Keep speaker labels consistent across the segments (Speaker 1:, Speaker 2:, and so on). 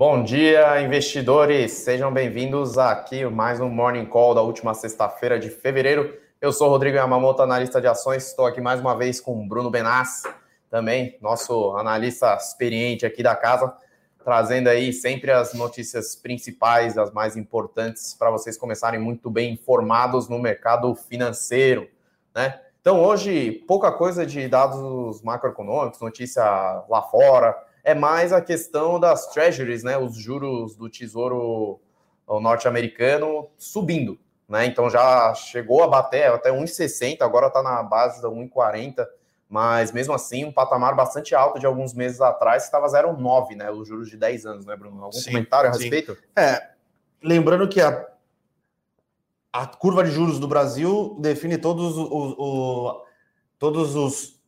Speaker 1: Bom dia, investidores. Sejam bem-vindos aqui mais um Morning Call da última sexta-feira de fevereiro. Eu sou Rodrigo Yamamoto, analista de ações. Estou aqui mais uma vez com Bruno Benassi, também nosso analista experiente aqui da casa, trazendo aí sempre as notícias principais, as mais importantes, para vocês começarem muito bem informados no mercado financeiro, né? Então, hoje, pouca coisa de dados macroeconômicos, notícia lá fora, é mais a questão das treasuries, né? Os juros do tesouro norte-americano subindo, né? Então já chegou a bater até 1,60, agora está na base da 1,40, mas mesmo assim um patamar bastante alto de alguns meses atrás, estava 0,9, né? Os juros de 10 anos, né, Bruno? Algum sim, comentário a respeito? Sim.
Speaker 2: É, lembrando que a a curva de juros do Brasil define todos os, os todos os todos o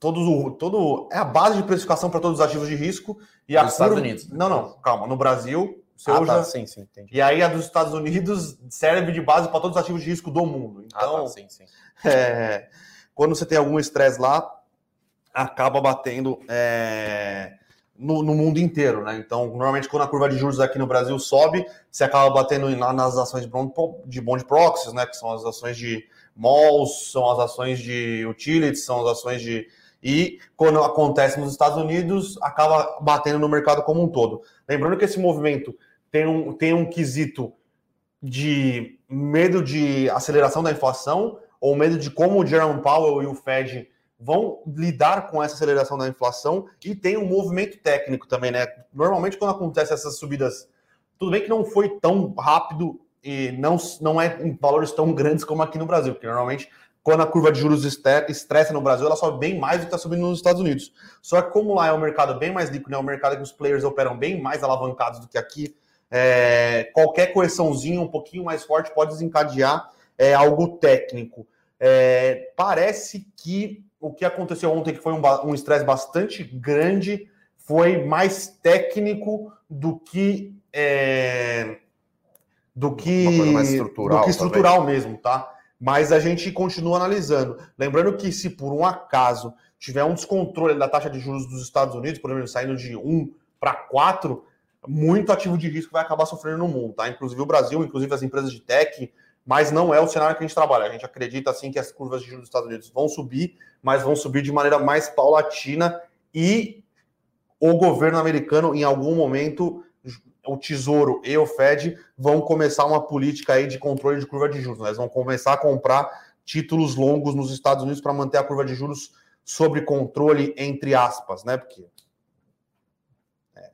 Speaker 2: todo é a base de precificação para todos os ativos de risco e a
Speaker 1: dos Estados Unidos.
Speaker 2: Não, não, calma, no Brasil,
Speaker 1: ah, tá, sim, sim, entendi.
Speaker 2: E aí a dos Estados Unidos serve de base para todos os ativos de risco do mundo. Então, ah, tá, sim, sim. É, quando você tem algum estresse lá, acaba batendo é, no, no, mundo inteiro, né? Então, normalmente, quando a curva de juros aqui no Brasil sobe, você acaba batendo lá nas ações de bond, de bond proxies, né? Que são as ações de malls, são as ações de utilities, são as ações de. E quando acontece nos Estados Unidos, acaba batendo no mercado como um todo. Lembrando que esse movimento tem um, tem um quesito de medo de aceleração da inflação, ou medo de como o Jerome Powell e o Fed vão lidar com essa aceleração da inflação e tem um movimento técnico também, né? Normalmente, quando acontece essas subidas, tudo bem que não foi tão rápido e não, não é em valores tão grandes como aqui no Brasil, porque normalmente quando a curva de juros estressa no Brasil, ela sobe bem mais do que está subindo nos Estados Unidos. Só que como lá é um mercado bem mais líquido, é um mercado que os players operam bem mais alavancados do que aqui, é, qualquer correçãozinha um pouquinho mais forte pode desencadear é, algo técnico. É, parece que o que aconteceu ontem, que foi um estresse bastante grande, foi mais técnico do que é, do que estrutural, do que estrutural mesmo, tá? Mas a gente continua analisando. Lembrando que se por um acaso tiver um descontrole da taxa de juros dos Estados Unidos, por exemplo, saindo de 1 para 4, muito ativo de risco vai acabar sofrendo no mundo, tá? Inclusive o Brasil, inclusive as empresas de tech, mas não é o cenário que a gente trabalha. A gente acredita assim que as curvas de juros dos Estados Unidos vão subir, mas vão subir de maneira mais paulatina e o governo americano, em algum momento, o Tesouro e o Fed vão começar uma política aí de controle de curva de juros. Né? Eles vão começar a comprar títulos longos nos Estados Unidos para manter a curva de juros sob controle, entre aspas, né? Porque é,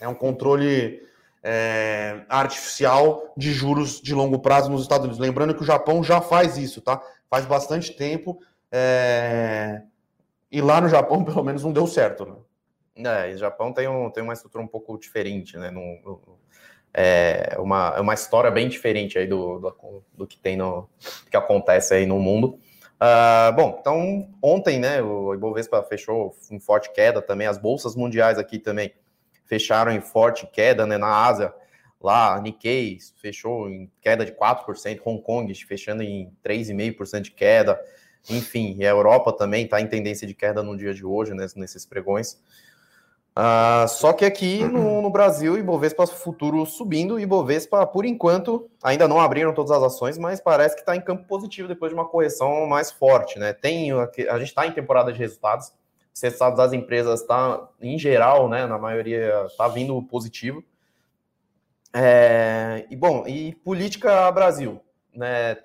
Speaker 2: é um controle é, artificial de juros de longo prazo nos Estados Unidos. Lembrando que o Japão já faz isso, tá? Faz bastante tempo. É... E lá no Japão, pelo menos, não deu certo, né?
Speaker 1: É, o Japão tem, um, tem uma estrutura um pouco diferente, né? É uma, é uma história bem diferente aí do, do, do que tem no que acontece aí no mundo. Uh, bom, então ontem, né, o Ibovespa fechou em forte queda também, as bolsas mundiais aqui também fecharam em forte queda né, na Ásia. Lá, Nikkei fechou em queda de 4%, Hong Kong fechando em 3,5% de queda. Enfim, e a Europa também está em tendência de queda no dia de hoje, né, nesses pregões. Uh, só que aqui no, no Brasil, Ibovespa futuro subindo, Ibovespa, por enquanto, ainda não abriram todas as ações, mas parece que está em campo positivo depois de uma correção mais forte. Né? Tem, a gente está em temporada de resultados, os resultados das empresas está, em geral, né, na maioria, está vindo positivo. É, e bom, e política Brasil, né?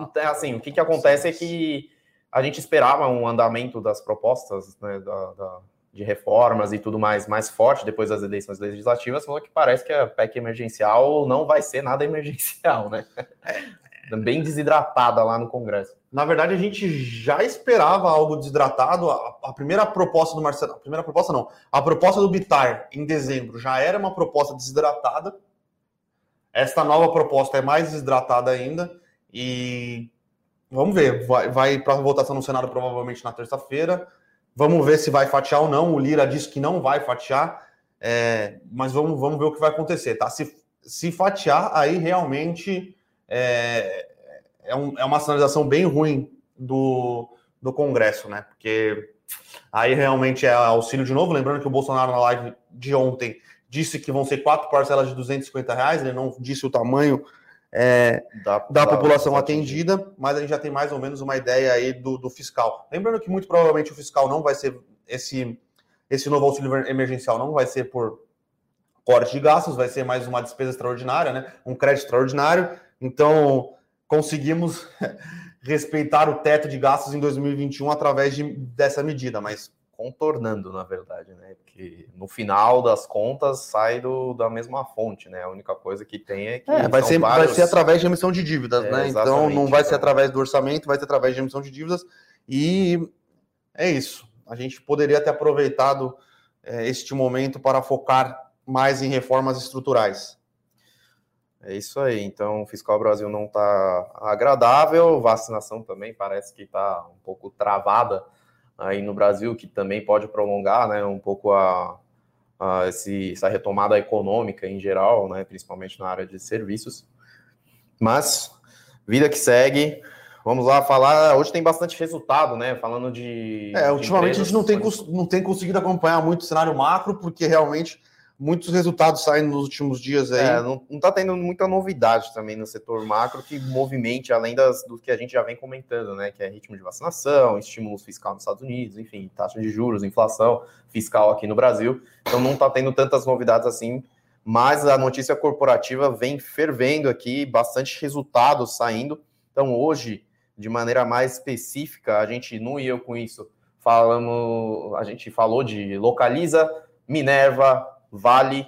Speaker 1: Então, assim, o que, que acontece é que a gente esperava um andamento das propostas né, da, da, de reformas e tudo mais mais forte depois das eleições legislativas, falou que parece que a PEC emergencial não vai ser nada emergencial, né? É, bem desidratada lá no Congresso.
Speaker 2: Na verdade, a gente já esperava algo desidratado. A, a, primeira proposta do Marcelo, a primeira proposta não, a proposta do Bitar em dezembro já era uma proposta desidratada. Esta nova proposta é mais desidratada ainda e vamos ver. Vai, vai para votação no Senado provavelmente na terça-feira. Vamos ver se vai fatiar ou não. O Lira disse que não vai fatiar, é, mas vamos, vamos ver o que vai acontecer, tá? Se, se fatiar, aí realmente é, é, um, é uma sinalização bem ruim do, do Congresso, né? Porque aí realmente é auxílio de novo. Lembrando que o Bolsonaro, na live de ontem, disse que vão ser quatro parcelas de 250 reais, ele não disse o tamanho é, da, da, população atendida, mas a gente já tem mais ou menos uma ideia aí do, do, fiscal. Lembrando que muito provavelmente o fiscal não vai ser esse, esse novo auxílio emergencial não vai ser por corte de gastos, vai ser mais uma despesa extraordinária, né? Um crédito extraordinário. Então conseguimos respeitar o teto de gastos em 2021 através de, dessa medida, mas
Speaker 1: contornando, na verdade, né? Porque no final das contas sai do, da mesma fonte, né? A única coisa que tem é que.
Speaker 2: É, vai, ser, vários... vai ser através de emissão de dívidas, é, né? Então não vai ser através do orçamento, vai ser através de emissão de dívidas. E é isso. A gente poderia ter aproveitado é, este momento para focar mais em reformas estruturais.
Speaker 1: É isso aí. Então, o Fiscal Brasil não está agradável, vacinação também parece que está um pouco travada aí no Brasil, que também pode prolongar né, um pouco a, a esse, essa retomada econômica em geral, né, principalmente na área de serviços. Mas, vida que segue, vamos lá falar. Hoje tem bastante resultado, né? Falando de.
Speaker 2: É, ultimamente de empresas, a gente não tem, mas... não tem conseguido acompanhar muito o cenário macro, porque realmente muitos resultados saindo nos últimos dias aí.
Speaker 1: É, não, está tendo muita novidade também no setor macro que movimente, além das, do que a gente já vem comentando, né? Que é ritmo de vacinação, estímulos fiscal nos Estados Unidos, enfim, taxa de juros, inflação fiscal aqui no Brasil. Então não está tendo tantas novidades assim, mas a notícia corporativa vem fervendo aqui, bastante resultados saindo. Então hoje, de maneira mais específica, a gente não ia com isso. Falamos, a gente falou de localiza, Minerva, Vale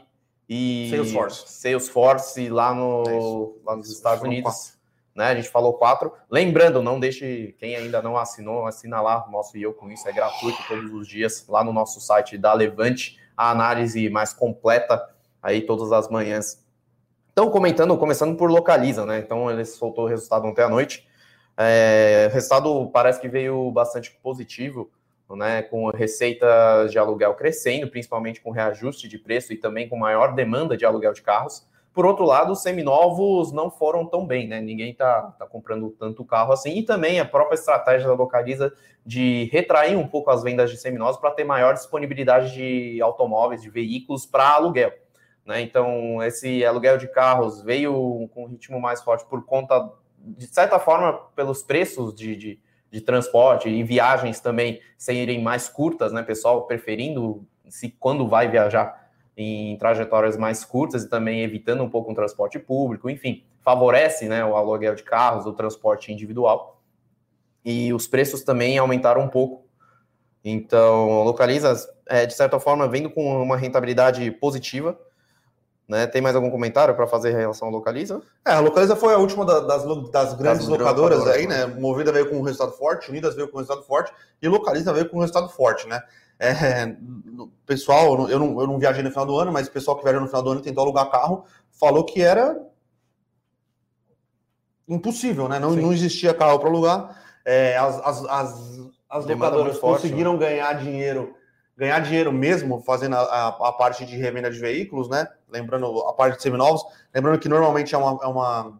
Speaker 1: e
Speaker 2: Salesforce,
Speaker 1: Salesforce lá, no, é lá nos Estados Unidos. Né? A gente falou quatro. Lembrando, não deixe quem ainda não assinou, assina lá, nosso e eu com isso é gratuito todos os dias lá no nosso site da Levante, a análise mais completa aí todas as manhãs. Então, comentando, começando por localiza, né? Então, ele soltou o resultado ontem à noite. É, o resultado parece que veio bastante positivo né, com receitas de aluguel crescendo, principalmente com reajuste de preço e também com maior demanda de aluguel de carros. Por outro lado, os seminovos não foram tão bem, né? Ninguém está tá comprando tanto carro assim. E também a própria estratégia da Localiza de retrair um pouco as vendas de seminovos para ter maior disponibilidade de automóveis, de veículos para aluguel. Né? Então, esse aluguel de carros veio com um ritmo mais forte por conta, de certa forma, pelos preços de, de de transporte e viagens também serem mais curtas, né, pessoal preferindo se quando vai viajar em trajetórias mais curtas e também evitando um pouco o transporte público, enfim, favorece, né, o aluguel de carros, o transporte individual. E os preços também aumentaram um pouco. Então, localiza, é, de certa forma, vendo com uma rentabilidade positiva, né? Tem mais algum comentário para fazer em relação ao Localiza?
Speaker 2: É, a Localiza foi a última das, das grandes das locadoras, locadoras aí, né? Movida veio com um resultado forte, Unidas veio com um resultado forte e Localiza veio com um resultado forte, né? É, pessoal, eu não, eu não viajei no final do ano, mas o pessoal que viajou no final do ano e tentou alugar carro falou que era impossível, né? Não, não existia carro para alugar. É, as, as, as, as locadoras conseguiram forte, né? ganhar dinheiro ganhar dinheiro mesmo fazendo a, a, a, parte de revenda de veículos, né? Lembrando a parte de seminovos, lembrando que normalmente é uma, é uma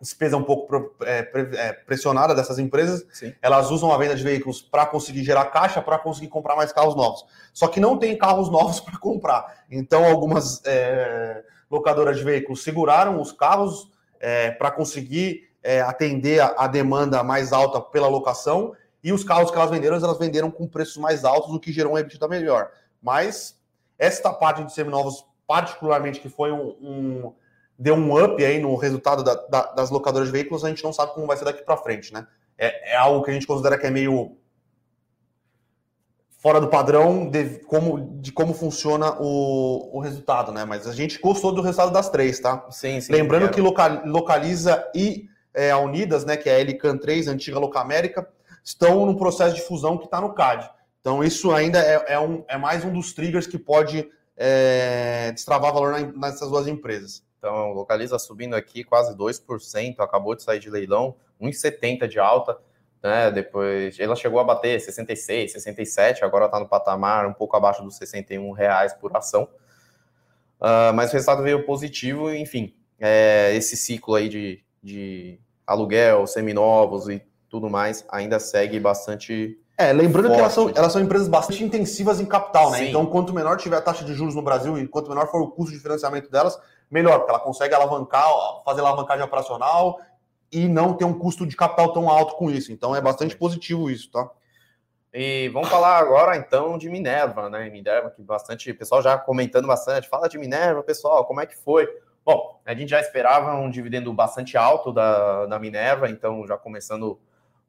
Speaker 2: despesa um pouco é, é, pressionada dessas empresas. Sim. Elas usam a venda de veículos para conseguir gerar caixa, para conseguir comprar mais carros novos. Só que não tem carros novos para comprar. Então, algumas é, locadoras de veículos seguraram os carros é, para conseguir é, atender a, a demanda mais alta pela locação e os carros que elas venderam, elas venderam com preços mais altos, o que gerou um EBITDA melhor. Mas esta parte de seminovos, particularmente, que foi um, um deu um up aí no resultado da, da, das locadoras de veículos, a gente não sabe como vai ser daqui para frente, né? É, é, algo que a gente considera que é meio fora do padrão de como, de como funciona o, o resultado, né? Mas a gente gostou do resultado das três, tá?
Speaker 1: Sim, sim.
Speaker 2: Lembrando que local, localiza e é, a Unidas, né? Que é a Elican 3, antiga Locamérica, estão no processo de fusão que está no CAD. Então, isso ainda é, é, um, é mais um dos triggers que pode é, destravar valor nessas duas empresas.
Speaker 1: Então, localiza subindo aqui quase 2%, acabou de sair de leilão, 1,70 de alta, né? Depois ela chegou a bater 66, 67, agora está no patamar um pouco abaixo dos 61 reais por ação. Uh, mas o resultado veio positivo, enfim, é, esse ciclo aí de, de aluguel, seminovos e tudo mais, ainda segue bastante.
Speaker 2: É, lembrando forte. que elas são, elas são empresas bastante intensivas em capital, né? Sim. Então, quanto menor tiver a taxa de juros no Brasil e quanto menor for o custo de financiamento delas, melhor, porque ela consegue alavancar, fazer alavancagem operacional e não ter um custo de capital tão alto com isso. Então, é bastante positivo isso, tá?
Speaker 1: E vamos falar agora então de Minerva, né? Minerva, que bastante, pessoal já comentando bastante. Fala de Minerva, pessoal, como é que foi? Bom, a gente já esperava um dividendo bastante alto da, da Minerva, então já começando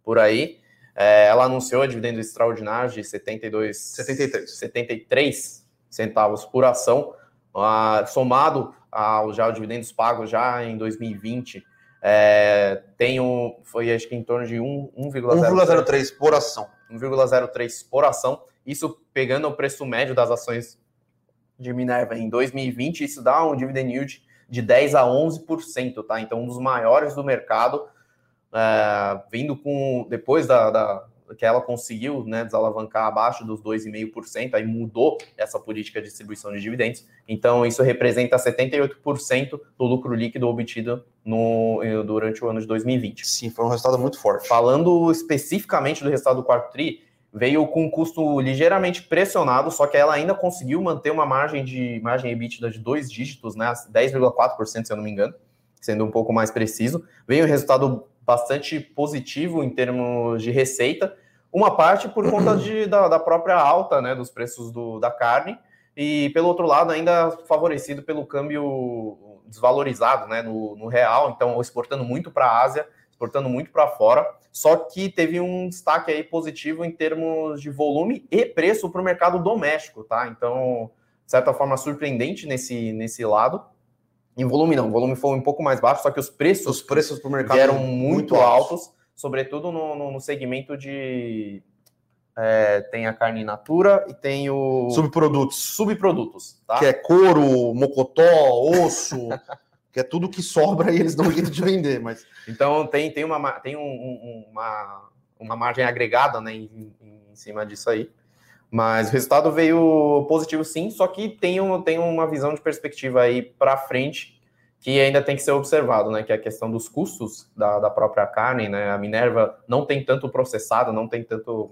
Speaker 1: por aí. É, ela anunciou dividendo extraordinário de 72, 73, 73 centavos por ação, uh, somado aos já dividendos pagos já em 2020. É, tem um, foi acho que em torno de 1,03
Speaker 2: por ação.
Speaker 1: 1,03 por ação. Isso pegando o preço médio das ações de Minerva em 2020, isso dá um dividend yield de 10 a 11%, tá? Então, um dos maiores do mercado, é, vindo com depois da, da, que ela conseguiu né, desalavancar abaixo dos 2,5%, aí mudou essa política de distribuição de dividendos. Então, isso representa 78% do lucro líquido obtido no, durante o ano de 2020.
Speaker 2: Sim, foi um resultado muito forte.
Speaker 1: Falando especificamente do resultado do quarto TRI, veio com um custo ligeiramente pressionado, só que ela ainda conseguiu manter uma margem de margem EBITDA de dois dígitos, né, 10,4%, se eu não me engano, sendo um pouco mais preciso. Veio um resultado bastante positivo em termos de receita, uma parte por conta de, da, da própria alta né, dos preços do, da carne, e pelo outro lado, ainda favorecido pelo câmbio desvalorizado né, no, no real, então exportando muito para a Ásia, exportando muito para fora. Só que teve um destaque aí positivo em termos de volume e preço para o mercado doméstico, tá? Então, de certa forma, surpreendente nesse, nesse lado. Em volume não, o volume foi um pouco mais baixo, só que os preços, os preços para o mercado eram muito, muito altos, altos, sobretudo no, no, no segmento de é, tem a carne natura e tem o
Speaker 2: subprodutos,
Speaker 1: subprodutos,
Speaker 2: tá? Que é couro, mocotó, osso, que é tudo que sobra e eles dão um jeito de vender, mas
Speaker 1: então tem tem uma tem um, um, uma uma margem agregada, né, em, em, cima disso aí. Mas o resultado veio positivo sim, só que tem, um, tem uma visão de perspectiva aí para frente que ainda tem que ser observado, né? Que é a questão dos custos da, da própria carne, né? A Minerva não tem tanto processado, não tem tanto,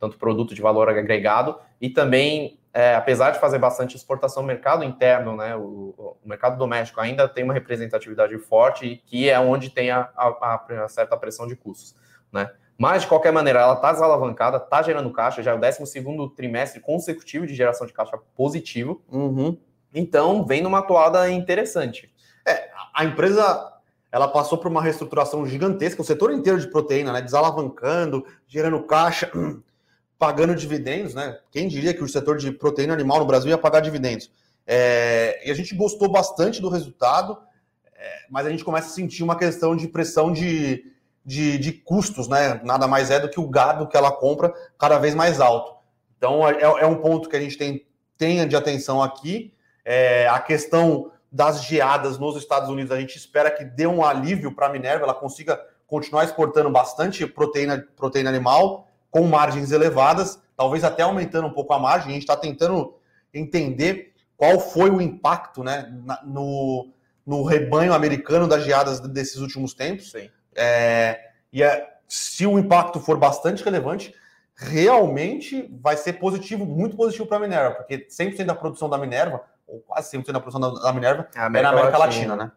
Speaker 1: tanto produto de valor agregado, e também, é, apesar de fazer bastante exportação, o mercado interno, né? O, o, mercado doméstico ainda tem uma representatividade forte, que é onde tem a, a, a certa pressão de custos, né? Mas, de qualquer maneira, ela está desalavancada, está gerando caixa, já é o 12 trimestre consecutivo de geração de caixa positivo.
Speaker 2: Uhum.
Speaker 1: Então, vem numa toada interessante.
Speaker 2: É, a empresa ela passou por uma reestruturação gigantesca, o setor inteiro de proteína, né? Desalavancando, gerando caixa, pagando dividendos, né? Quem diria que o setor de proteína animal no Brasil ia pagar dividendos? É, e a gente gostou bastante do resultado, é, mas a gente começa a sentir uma questão de pressão de de, de custos, né? Nada mais é do que o gado que ela compra cada vez mais alto. Então é, é um ponto que a gente tem tenha de atenção aqui. É, a questão das geadas nos Estados Unidos, a gente espera que dê um alívio para a Minerva, ela consiga continuar exportando bastante proteína, proteína animal com margens elevadas, talvez até aumentando um pouco a margem. A gente está tentando entender qual foi o impacto né, no, no rebanho americano das geadas desses últimos tempos.
Speaker 1: Sim.
Speaker 2: É, e é, se o impacto for bastante relevante, realmente vai ser positivo, muito positivo para a Minerva, porque 100% da produção da Minerva, ou quase 100% da produção da, da Minerva, é, é na América Latina, Latina né?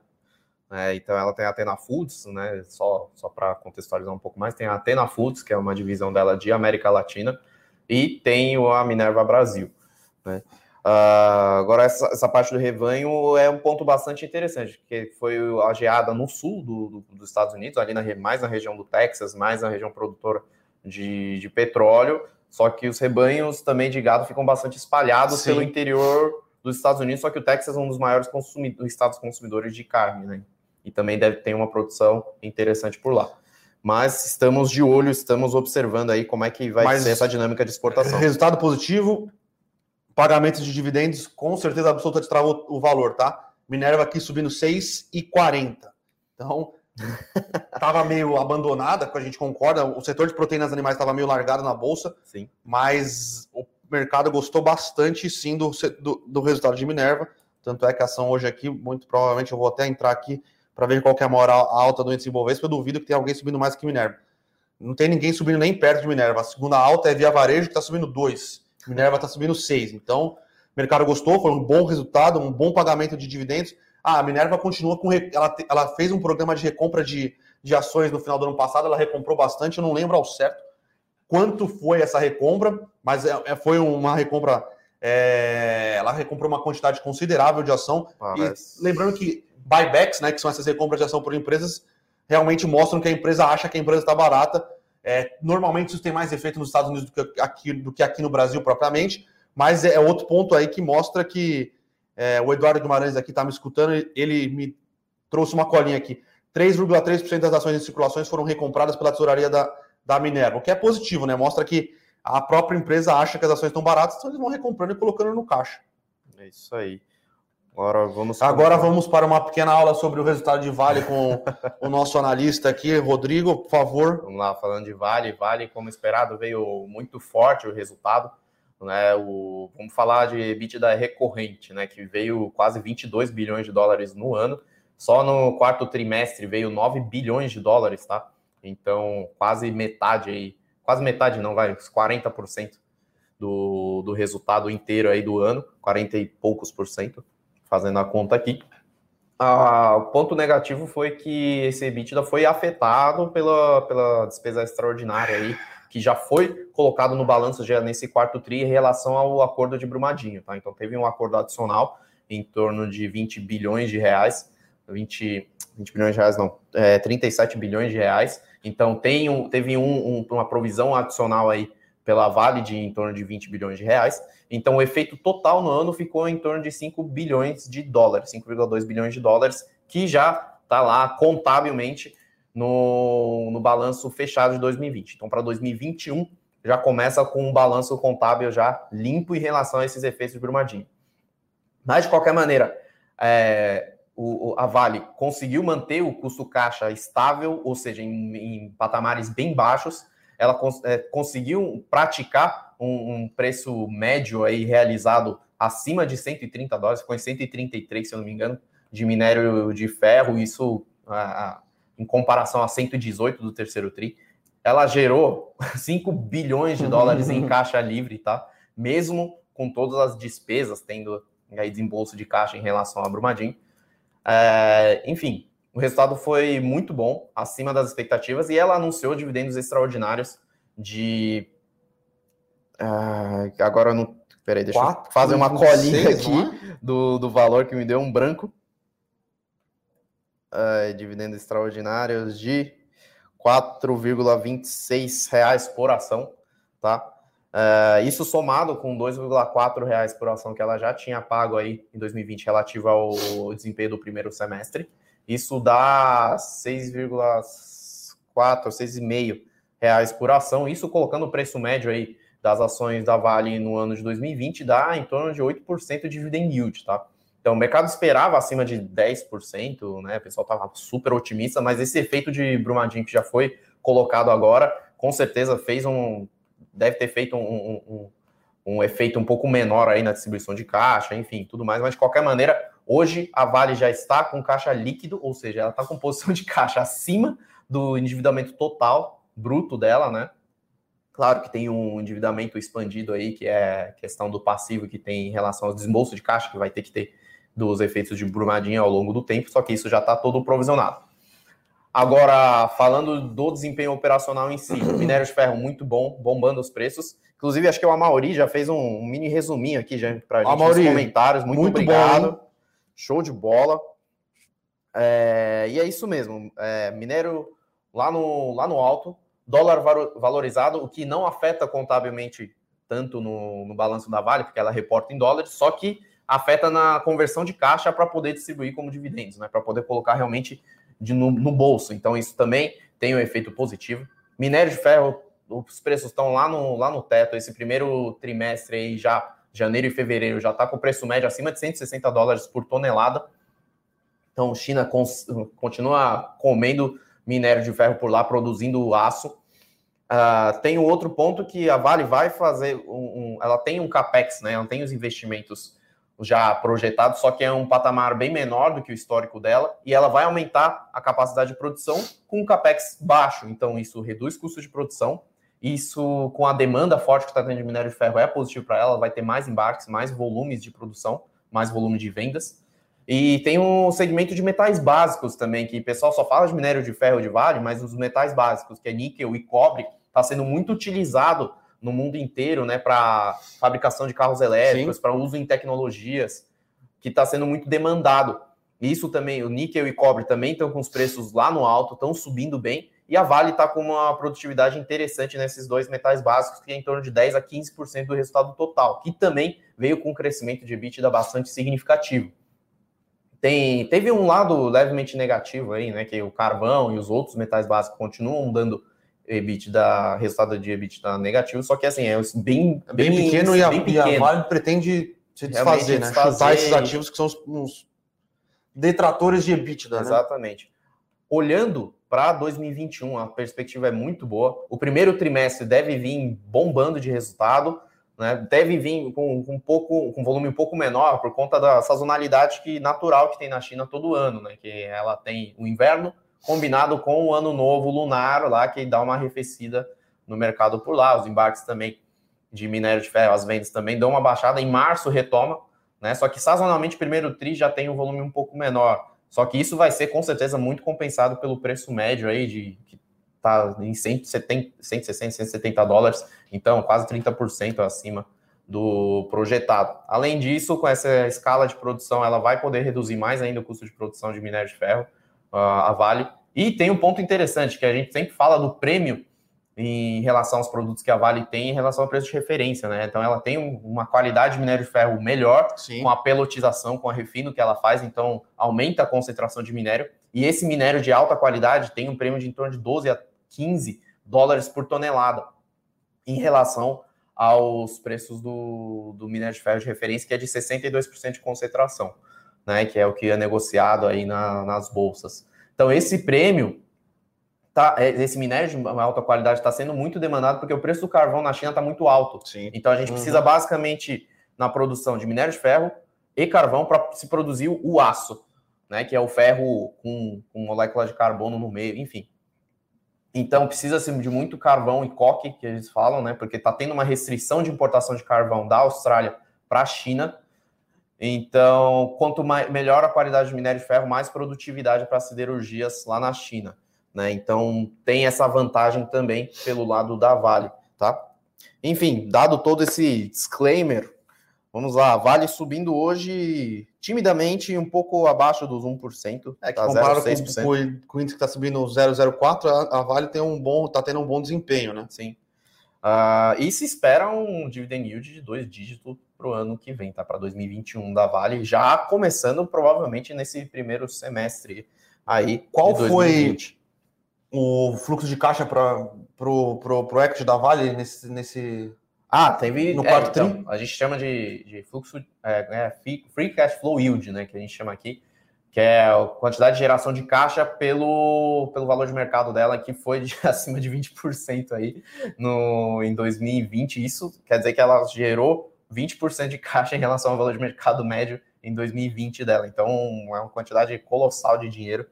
Speaker 1: É, então ela tem a Atena Foods, né? Só, só para contextualizar um pouco mais, tem a Atena Foods, que é uma divisão dela de América Latina, e tem a Minerva Brasil. Né? Uh, agora, essa, essa, parte do rebanho é um ponto bastante interessante, porque foi a geada no sul do, do, dos Estados Unidos, ali na, mais na região do Texas, mais na região produtora de, de petróleo, só que os rebanhos também de gado ficam bastante espalhados Sim. pelo interior dos Estados Unidos, só que o Texas é um dos maiores estados consumidores de carne, né? E também deve ter uma produção interessante por lá. Mas estamos de olho, estamos observando aí como é que vai Mas ser essa dinâmica de exportação.
Speaker 2: Resultado positivo, pagamentos de dividendos, com certeza absoluta destravou o valor, tá? Minerva aqui subindo 6,40. Então, estava meio abandonada, que a gente concorda. O setor de proteínas animais estava meio largado na bolsa.
Speaker 1: Sim.
Speaker 2: Mas o mercado gostou bastante, sim, do, do, do resultado de Minerva. Tanto é que a ação hoje aqui, muito provavelmente, eu vou até entrar aqui para ver qual que é a maior alta do índice Ibovespa. Eu duvido que tenha alguém subindo mais que Minerva. não tem ninguém subindo nem perto de Minerva. A segunda alta é Via Varejo, que está subindo 2. Minerva está subindo 6. Então, o mercado gostou, foi um bom resultado, um bom pagamento de dividendos. Ah, a Minerva continua com. Ela, ela fez um programa de recompra de, de ações no final do ano passado, ela recomprou bastante, eu não lembro ao certo quanto foi essa recompra, mas é, é foi uma recompra. É, ela recomprou uma quantidade considerável de ação. Mas... lembrando que buybacks, né, que são essas recompras de ação por empresas, realmente mostram que a empresa acha que a empresa está barata. É, normalmente isso tem mais efeito nos Estados Unidos do que aqui, do que aqui no Brasil propriamente, mas é outro ponto aí que mostra que é, o Eduardo Guimarães aqui está me escutando, ele me trouxe uma colinha aqui. 3,3% das ações em circulações foram recompradas pela tesouraria da, da Minerva, o que é positivo, né? Mostra que a própria empresa acha que as ações estão baratas, então eles vão recomprando e colocando no caixa.
Speaker 1: É isso aí. Agora vamos,
Speaker 2: Agora vamos para uma pequena aula sobre o resultado de Vale com o nosso analista aqui, Rodrigo, por favor.
Speaker 1: Vamos lá, falando de Vale. Vale, como esperado, veio muito forte o resultado. Né? O, vamos falar de EBITDA recorrente, né? que veio quase 22 bilhões de dólares no ano. Só no quarto trimestre veio 9 bilhões de dólares, tá? Então, quase metade aí, quase metade não, vai, 40% do, do resultado inteiro aí do ano, 40 e poucos por cento fazendo a conta aqui. Ah, o ponto negativo foi que esse EBITDA foi afetado pela, pela despesa extraordinária aí, que já foi colocado no balanço já nesse quarto TRI em relação ao acordo de Brumadinho, tá? Então teve um acordo adicional em torno de 20 bilhões de reais, 20, 20 bilhões de reais não, é, 37 bilhões de reais. Então tem um, teve um, um, uma provisão adicional aí pela Vale de em torno de 20 bilhões de reais. Então, o efeito total no ano ficou em torno de 5 bilhões de dólares, 5,2 bilhões de dólares, que já está lá contabilmente no, no balanço fechado de 2020. Então, para 2021, já começa com um balanço contábil já limpo em relação a esses efeitos de Brumadinho. Mas, de qualquer maneira, é, o, a Vale conseguiu manter o custo caixa estável, ou seja, em, em patamares bem baixos, ela cons é, conseguiu praticar um, um, preço médio aí realizado acima de 130 dólares, em 133, se eu não me engano, de minério de ferro, isso a, em comparação a 118 do terceiro TRI. Ela gerou 5 bilhões de dólares em caixa livre, tá? Mesmo com todas as despesas, tendo aí desembolso de caixa em relação a Brumadinho. É, enfim, o resultado foi muito bom, acima das expectativas, e ela anunciou dividendos extraordinários de. Uh, agora não. Peraí, deixa Quatro, eu fazer uma colinha seis, aqui é? do, do valor que me deu um branco. Uh, dividendos extraordinários de 4,26 reais por ação, tá? Uh, isso somado com 2,4 reais por ação que ela já tinha pago aí em 2020 relativo ao desempenho do primeiro semestre. Isso dá 6,4, 6,5 reais por ação. Isso colocando o preço médio aí das ações da Vale no ano de 2020 dá em torno de 8% de dividend yield, tá? Então, o mercado esperava acima de 10%, né? O pessoal estava super otimista, mas esse efeito de Brumadinho que já foi colocado agora, com certeza fez um. deve ter feito um, um, um efeito um pouco menor aí na distribuição de caixa, enfim, tudo mais, mas de qualquer maneira, Hoje a Vale já está com caixa líquido, ou seja, ela está com posição de caixa acima do endividamento total bruto dela, né? Claro que tem um endividamento expandido aí, que é questão do passivo que tem em relação ao desembolso de caixa, que vai ter que ter dos efeitos de Brumadinho ao longo do tempo, só que isso já está todo provisionado. Agora, falando do desempenho operacional em si, minério de ferro muito bom, bombando os preços. Inclusive, acho que o Amauri já fez um, mini resuminho aqui para a gente Amauri, nos comentários. Muito, muito obrigado. Bom, Show de bola. É, e é isso mesmo. É, minério lá no, lá no alto, dólar valorizado, o que não afeta contabilmente tanto no, no balanço da Vale, porque ela reporta em dólares, só que afeta na conversão de caixa para poder distribuir como dividendos, né? Para poder colocar realmente de, no, no, bolso. Então, isso também tem um efeito positivo. Minério de ferro, os preços estão lá no, lá no teto. Esse primeiro trimestre aí já janeiro e fevereiro já está com preço médio acima de 160 dólares por tonelada. Então, China continua comendo minério de ferro por lá, produzindo aço. Uh, tem outro ponto que a Vale vai fazer, um, um, ela tem um capex, né? Ela tem os investimentos já projetado, só que é um patamar bem menor do que o histórico dela, e ela vai aumentar a capacidade de produção com um capex baixo. Então, isso reduz custo de produção. Isso, com a demanda forte que está tendo de minério de ferro, é positivo para ela, vai ter mais embarques, mais volumes de produção, mais volume de vendas. E tem um segmento de metais básicos também, que o pessoal só fala de minério de ferro de vale, mas os metais básicos, que é níquel e cobre, está sendo muito utilizado no mundo inteiro, né, para fabricação de carros elétricos, para uso em tecnologias, que está sendo muito demandado. Isso também, o níquel e cobre também estão com os preços lá no alto, estão subindo bem, e a Vale está com uma produtividade interessante nesses dois metais básicos, que é em torno de 10 a 15% do resultado total, que também veio com um crescimento de EBITDA bastante significativo. Tem, teve um lado levemente negativo aí, né, que o carvão e os outros metais básicos continuam dando EBITDA, resultado de EBITDA negativo, só que assim, é bem,
Speaker 2: bem, bem pequeno, e, a, bem pequeno. e a Vale pretende se desfazer, né? Desfazer Chutar esses ativos que são os, os detratores de EBITDA.
Speaker 1: Né? Exatamente. Né? Olhando para 2021, a perspectiva é muito boa. O primeiro trimestre deve vir bombando de resultado, né? Deve vir com, com um pouco, com volume um pouco menor por conta da sazonalidade que natural que tem na China todo ano, né? Que ela tem o inverno combinado com o ano novo lunar lá, que dá uma arrefecida no mercado por lá. Os embarques também de minério de ferro, as vendas também dão uma baixada. Em março retoma, né? Só que sazonalmente, primeiro tri já tem um volume um pouco menor. Só que isso vai ser com certeza muito compensado pelo preço médio aí de que tá em 170, 160, 170 dólares, então quase 30% acima do projetado. Além disso, com essa escala de produção, ela vai poder reduzir mais ainda o custo de produção de minério de ferro a Vale. E tem um ponto interessante, que a gente sempre fala do prêmio em relação aos produtos que a Vale tem em relação ao preço de referência, né? Então ela tem uma qualidade de minério de ferro melhor, Sim. com a pelotização, com a refino que ela faz, então aumenta a concentração de minério. E esse minério de alta qualidade tem um prêmio de em torno de 12 a 15 dólares por tonelada em relação aos preços do, do minério de ferro de referência, que é de 62% de concentração né, que é o que é negociado aí na, nas bolsas. Então, esse prêmio, tá, é, esse minério de alta qualidade está sendo muito demandado porque o preço do carvão na China está muito alto. Sim. Então, a gente uhum. precisa basicamente, na produção de minério de ferro e carvão, para se produzir o aço, né, que é o ferro com, com molécula de carbono no meio, enfim. Então, precisa-se de muito carvão e coque, que eles falam, né? Porque está tendo uma restrição de importação de carvão da Austrália para a China. Então, quanto mais, melhor a qualidade de minério de ferro, mais produtividade para siderurgias lá na China. Né? Então, tem essa vantagem também pelo lado da Vale. Tá? Enfim, dado todo esse disclaimer, vamos lá. Vale subindo hoje timidamente um pouco abaixo dos 1%.
Speaker 2: É que tá comparado com, com, o índice que está subindo 0,04, a, a Vale tem um bom, está tendo um bom desempenho, né?
Speaker 1: Sim. Uh, e se espera um dividend yield de dois dígitos para o ano que vem, tá? Para 2021 da Vale, já começando provavelmente nesse primeiro semestre aí.
Speaker 2: Qual foi o fluxo de caixa para pro, pro, pro equity da Vale nesse, nesse
Speaker 1: ah, teve no quarto é, então, A gente chama de, de fluxo, é, é, free cash flow yield, né? Que a gente chama aqui que é a quantidade de geração de caixa pelo, pelo valor de mercado dela, que foi de acima de 20% aí no, em 2020. Isso quer dizer que ela gerou 20% de caixa em relação ao valor de mercado médio em 2020 dela. Então, é uma quantidade colossal de dinheiro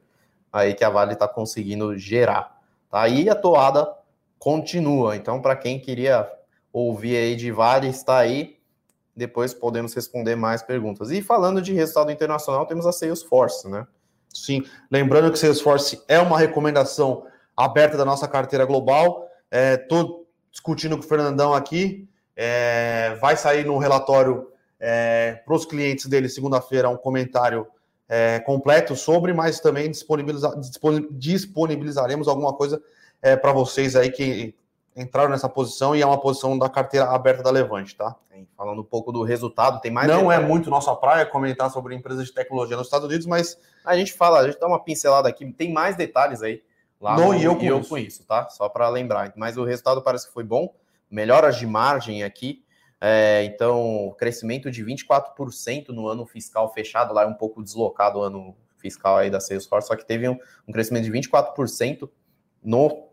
Speaker 1: aí que a Vale está conseguindo gerar. Tá? E a toada continua. Então, para quem queria ouvir aí de Vale, está aí depois podemos responder mais perguntas. E falando de resultado internacional, temos a Salesforce, né?
Speaker 2: Sim, lembrando que Salesforce é uma recomendação aberta da nossa carteira global. Estou é, discutindo com o Fernandão aqui. É, vai sair no relatório é, para os clientes dele segunda-feira um comentário é, completo sobre, mas também disponibiliza, disponibilizaremos alguma coisa é, para vocês aí que entraram nessa posição e é uma posição da carteira aberta da Levante, tá?
Speaker 1: Falando um pouco do resultado, tem mais.
Speaker 2: Não é muito nossa praia comentar sobre empresas de tecnologia nos Estados Unidos, mas.
Speaker 1: A gente fala, a gente dá uma pincelada aqui, tem mais detalhes aí lá
Speaker 2: no, no e eu, com,
Speaker 1: eu
Speaker 2: isso.
Speaker 1: com isso, tá? Só para lembrar. Mas o resultado parece que foi bom, melhoras de margem aqui. É, então, crescimento de 24% no ano fiscal fechado, lá é um pouco deslocado o ano fiscal aí da Salesforce, só que teve um, um crescimento de 24% no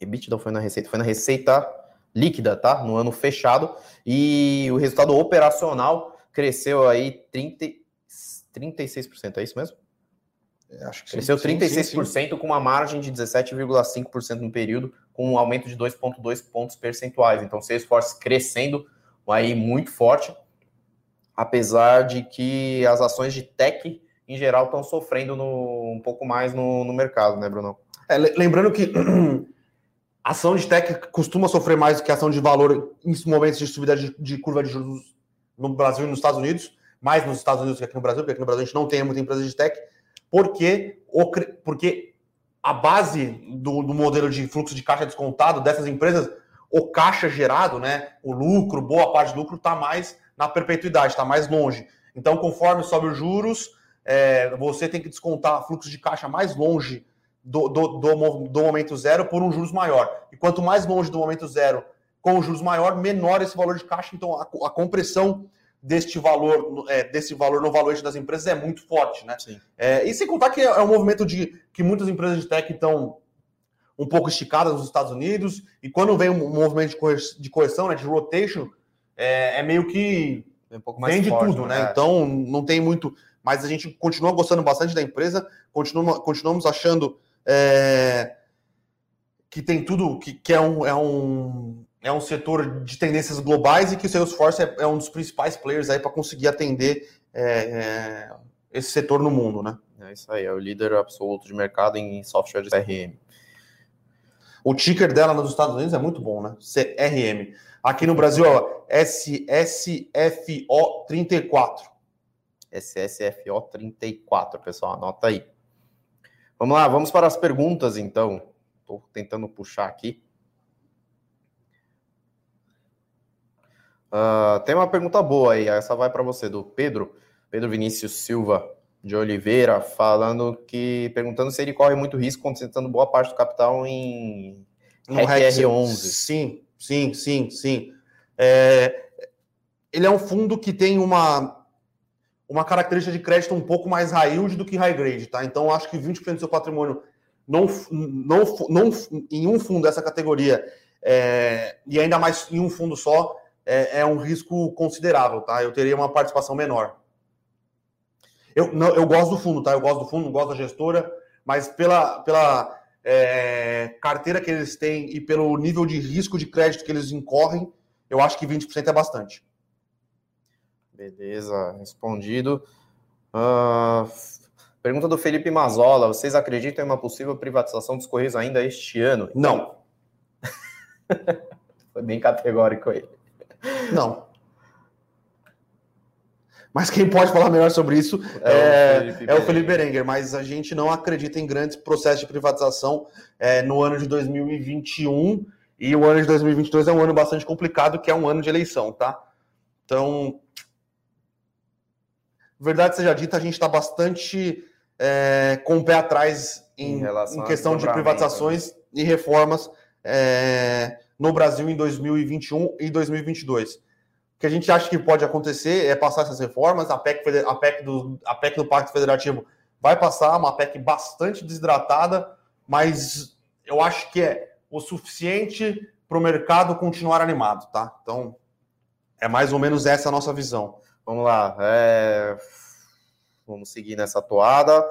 Speaker 1: EBITDA foi na receita, foi na receita líquida, tá? No ano fechado. E o resultado operacional cresceu aí 30, 36%, é isso mesmo? É, acho que cresceu sim, 36% sim, sim. com uma margem de 17,5% no período, com um aumento de 2,2 pontos percentuais. Então, Salesforce crescendo aí muito forte, apesar de que as ações de tech em geral estão sofrendo no, um pouco mais no, no mercado, né, Bruno?
Speaker 2: É, lembrando que ação de tech costuma sofrer mais do que ação de valor em momentos de subida de, de, curva de juros no Brasil e nos Estados Unidos, mais nos Estados Unidos que aqui no Brasil, porque aqui no Brasil a gente não tem muita empresa de tech, porque, o, porque a base do, do modelo de fluxo de caixa descontado dessas empresas, o caixa gerado, né, o lucro, boa parte do lucro, está mais na perpetuidade, está mais longe. Então, conforme sobe os juros, é, você tem que descontar fluxo de caixa mais longe do, do, do, do, momento zero por um juros maior. E quanto mais longe do momento zero com juros maior, menor esse valor de caixa. Então, a, a compressão deste valor, é, desse valor no valor das empresas é muito forte, né? É, e sem contar que é um movimento de que muitas empresas de tech estão um pouco esticadas nos Estados Unidos, e quando vem um movimento de correção, né, de rotation, é, é meio que um pouco mais vende forte, tudo, né? né? Então não tem muito. Mas a gente continua gostando bastante da empresa, continua, continuamos achando é, que tem tudo, que, que é, um, é, um, é um setor de tendências globais e que o Salesforce é, é um dos principais players aí para conseguir atender é, é, esse setor no mundo, né?
Speaker 1: É isso aí, é o líder absoluto de mercado em software de CRM.
Speaker 2: O ticker dela nos Estados Unidos é muito bom, né? CRM. Aqui no Brasil, ó, SSFO34.
Speaker 1: SSFO34, pessoal, anota aí. Vamos lá, vamos para as perguntas, então. Estou tentando puxar aqui. Uh, tem uma pergunta boa aí, essa vai para você, do Pedro, Pedro Vinícius Silva de Oliveira, falando que, perguntando se ele corre muito risco concentrando boa parte do capital em
Speaker 2: REC 11 Sim, sim, sim, sim. É, ele é um fundo que tem uma uma característica de crédito um pouco mais high yield do que high grade, tá? Então, acho que 20% do seu patrimônio não, não, não, em um fundo dessa categoria, é, e ainda mais em um fundo só, é, é, um risco considerável, tá? Eu teria uma participação menor. Eu, não, eu gosto do fundo, tá? Eu gosto do fundo, gosto da gestora, mas pela, pela é, carteira que eles têm e pelo nível de risco de crédito que eles incorrem, eu acho que 20% é bastante.
Speaker 1: Beleza, respondido. Uh, pergunta do Felipe Mazola: vocês acreditam em uma possível privatização dos Correios ainda este ano?
Speaker 2: Não.
Speaker 1: Foi bem categórico ele.
Speaker 2: Não. Mas quem pode falar melhor sobre isso é, é, o, Felipe é o Felipe Berenguer. Mas a gente não acredita em grandes processos de privatização é, no ano de 2021. E o ano de 2022 é um ano bastante complicado, que é um ano de eleição, tá? Então, verdade seja dita, a gente está bastante é, com o pé atrás em, em, em questão de privatizações né? e reformas é, no Brasil em 2021 e 2022. O que a gente acha que pode acontecer é passar essas reformas, a PEC, a PEC, do, a PEC do Pacto Federativo vai passar, uma PEC bastante desidratada, mas eu acho que é o suficiente para o mercado continuar animado, tá? Então, é mais ou menos essa a nossa visão.
Speaker 1: Vamos lá. É... Vamos seguir nessa toada.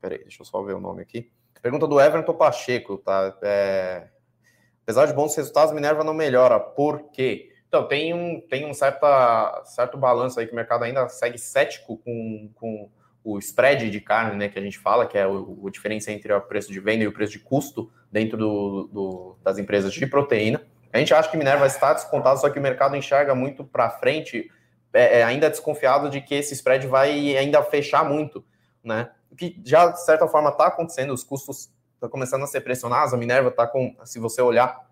Speaker 1: Peraí, deixa eu só ver o nome aqui. Pergunta do Everton Pacheco, tá? É... Apesar de bons resultados, Minerva não melhora. Por quê? Então, tem um, tem um certa, certo balanço aí que o mercado ainda segue cético com, com o spread de carne, né? Que a gente fala, que é o, o diferença entre o preço de venda e o preço de custo dentro do, do, das empresas de proteína. A gente acha que Minerva está descontado, só que o mercado enxerga muito para frente é, é ainda desconfiado de que esse spread vai ainda fechar muito, né? O que já, de certa forma, está acontecendo, os custos estão começando a ser pressionados, a Minerva está com, se você olhar,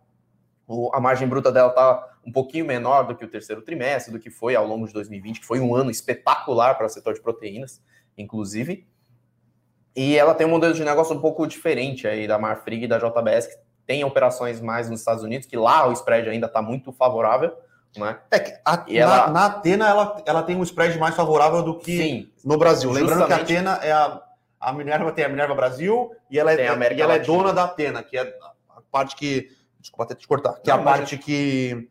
Speaker 1: o, a margem bruta dela está um pouquinho menor do que o terceiro trimestre, do que foi ao longo de 2020, que foi um ano espetacular para o setor de proteínas, inclusive. E ela tem um modelo de negócio um pouco diferente aí da Marfrig e da JBS, que tem operações mais nos Estados Unidos, que lá o spread ainda está muito favorável, né?
Speaker 2: É que a, na, ela... na Atena ela, ela tem um spread mais favorável do que Sim, no Brasil. Lembrando que a Atena é a, a Minerva tem a Minerva Brasil e ela é, e ela é dona da Atena, que é a parte que. Desculpa até te cortar, que é a parte que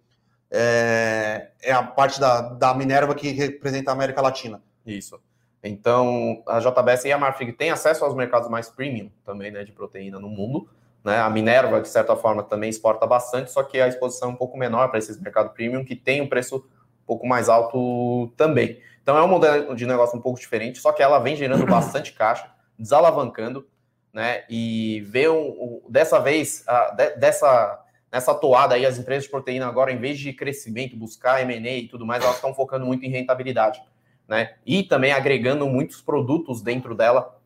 Speaker 2: é, é a parte da, da Minerva que representa a América Latina.
Speaker 1: Isso. Então, a JBS e a Marfrig têm acesso aos mercados mais premium também, né, de proteína no mundo. Né? A Minerva, de certa forma, também exporta bastante, só que a exposição é um pouco menor para esses mercados premium, que tem um preço um pouco mais alto também. Então, é um modelo de negócio um pouco diferente, só que ela vem gerando bastante caixa, desalavancando, né? E vê um, um dessa vez, de, dessa nessa toada aí, as empresas de proteína agora, em vez de crescimento, buscar M&A e tudo mais, elas estão focando muito em rentabilidade né? E também agregando muitos produtos dentro dela,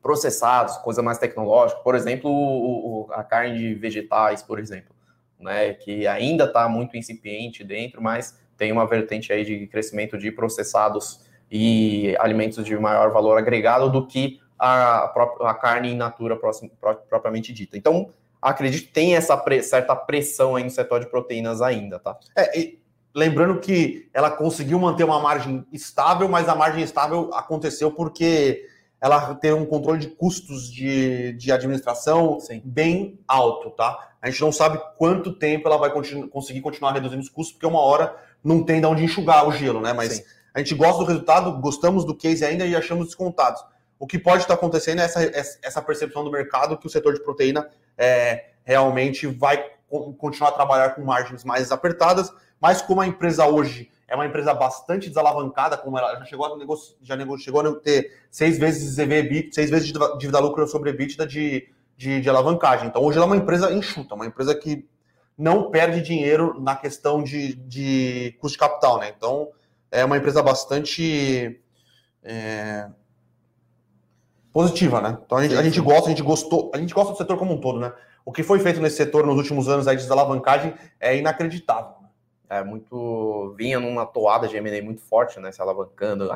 Speaker 1: processados, coisa mais tecnológica, por exemplo, o, o, a carne de vegetais, por exemplo, né? Que ainda está muito incipiente dentro, mas tem uma vertente aí de crescimento de processados e alimentos de maior valor agregado do que a, a carne in natura propriamente dita. Então, acredito que tem essa pre, certa pressão aí no setor de proteínas ainda, tá?
Speaker 2: É, e Lembrando que ela conseguiu manter uma margem estável, mas a margem estável aconteceu porque ela tem um controle de custos de, de administração Sim. bem alto, tá? A gente não sabe quanto tempo ela vai continu conseguir continuar reduzindo os custos, porque uma hora não tem de onde enxugar o gelo, né? Mas Sim. a gente gosta do resultado, gostamos do case ainda e achamos descontados. O que pode estar acontecendo é essa, essa percepção do mercado que o setor de proteína é, realmente vai continuar a trabalhar com margens mais apertadas, mas como a empresa hoje é uma empresa bastante desalavancada, como ela já chegou a negociar, já chegou a ter seis vezes EV, seis vezes dívida lucro sobre EBITDA de, de, de, alavancagem. Então hoje ela é uma empresa enxuta, uma empresa que não perde dinheiro na questão de, de custo de capital, né? Então é uma empresa bastante é, positiva, né? Então a gente, a gente gosta, a gente gostou, a gente gosta do setor como um todo, né? O que foi feito nesse setor nos últimos anos aí de desalavancagem é inacreditável
Speaker 1: é, muito vinha numa toada de M&A muito forte, né, se alavancando,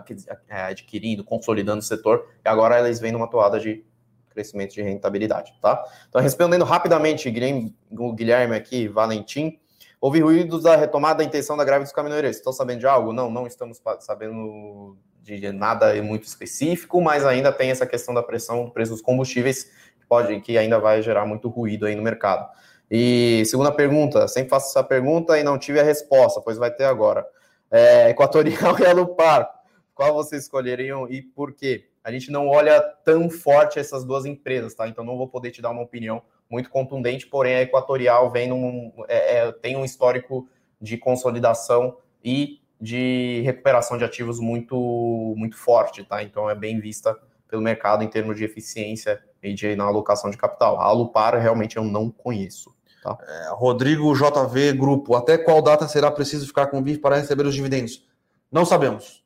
Speaker 1: é, adquirindo, consolidando o setor, e agora eles vêm numa toada de crescimento de rentabilidade, tá? Então, respondendo rapidamente, Guilherme, o Guilherme aqui, Valentim, houve ruídos da retomada da intenção da greve dos caminhoneiros. Estão sabendo de algo? Não, não estamos sabendo de nada muito específico, mas ainda tem essa questão da pressão do preço dos combustíveis, que pode, que ainda vai gerar muito ruído aí no mercado. E segunda pergunta, sempre faço essa pergunta e não tive a resposta, pois vai ter agora. É, Equatorial e Alupar, qual vocês escolheriam e por quê? A gente não olha tão forte essas duas empresas, tá? Então não vou poder te dar uma opinião muito contundente, porém a Equatorial vem num, é, é, tem um histórico de consolidação e de recuperação de ativos muito, muito forte, tá? Então é bem vista pelo mercado em termos de eficiência e de na alocação de capital. A Alupar realmente eu não conheço.
Speaker 2: Tá? É, Rodrigo JV Grupo, até qual data será preciso ficar com o BIF para receber os dividendos? Não sabemos.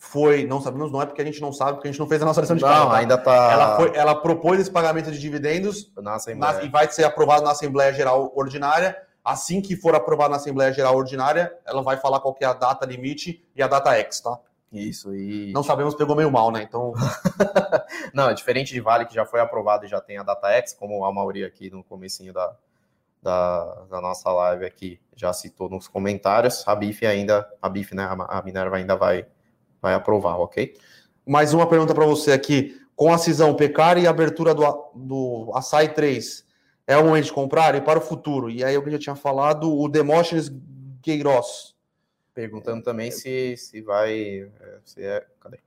Speaker 2: Foi, não sabemos, não é porque a gente não sabe, porque a gente não fez a nossa lição de
Speaker 1: casa. Não, tá? ainda tá.
Speaker 2: Ela, foi, ela propôs esse pagamento de dividendos
Speaker 1: na.
Speaker 2: Na, e vai ser aprovado na Assembleia Geral Ordinária. Assim que for aprovado na Assembleia Geral Ordinária, ela vai falar qual é a data limite e a data X, tá?
Speaker 1: Isso, e.
Speaker 2: Não sabemos, pegou meio mal, né? Então.
Speaker 1: não, é diferente de Vale, que já foi aprovado e já tem a data X, como a maioria aqui no comecinho da, da, da, nossa live aqui já citou nos comentários, a BIF ainda, a BIF, né, a Minerva ainda vai, vai aprovar, ok?
Speaker 2: Mais uma pergunta para você aqui. Com a cisão Pecari e abertura do, do Açaí 3, é o momento de comprar e para o futuro? E aí eu já tinha falado, o Demóstenes Queiroz.
Speaker 1: Perguntando também se, se vai, se é, cadê?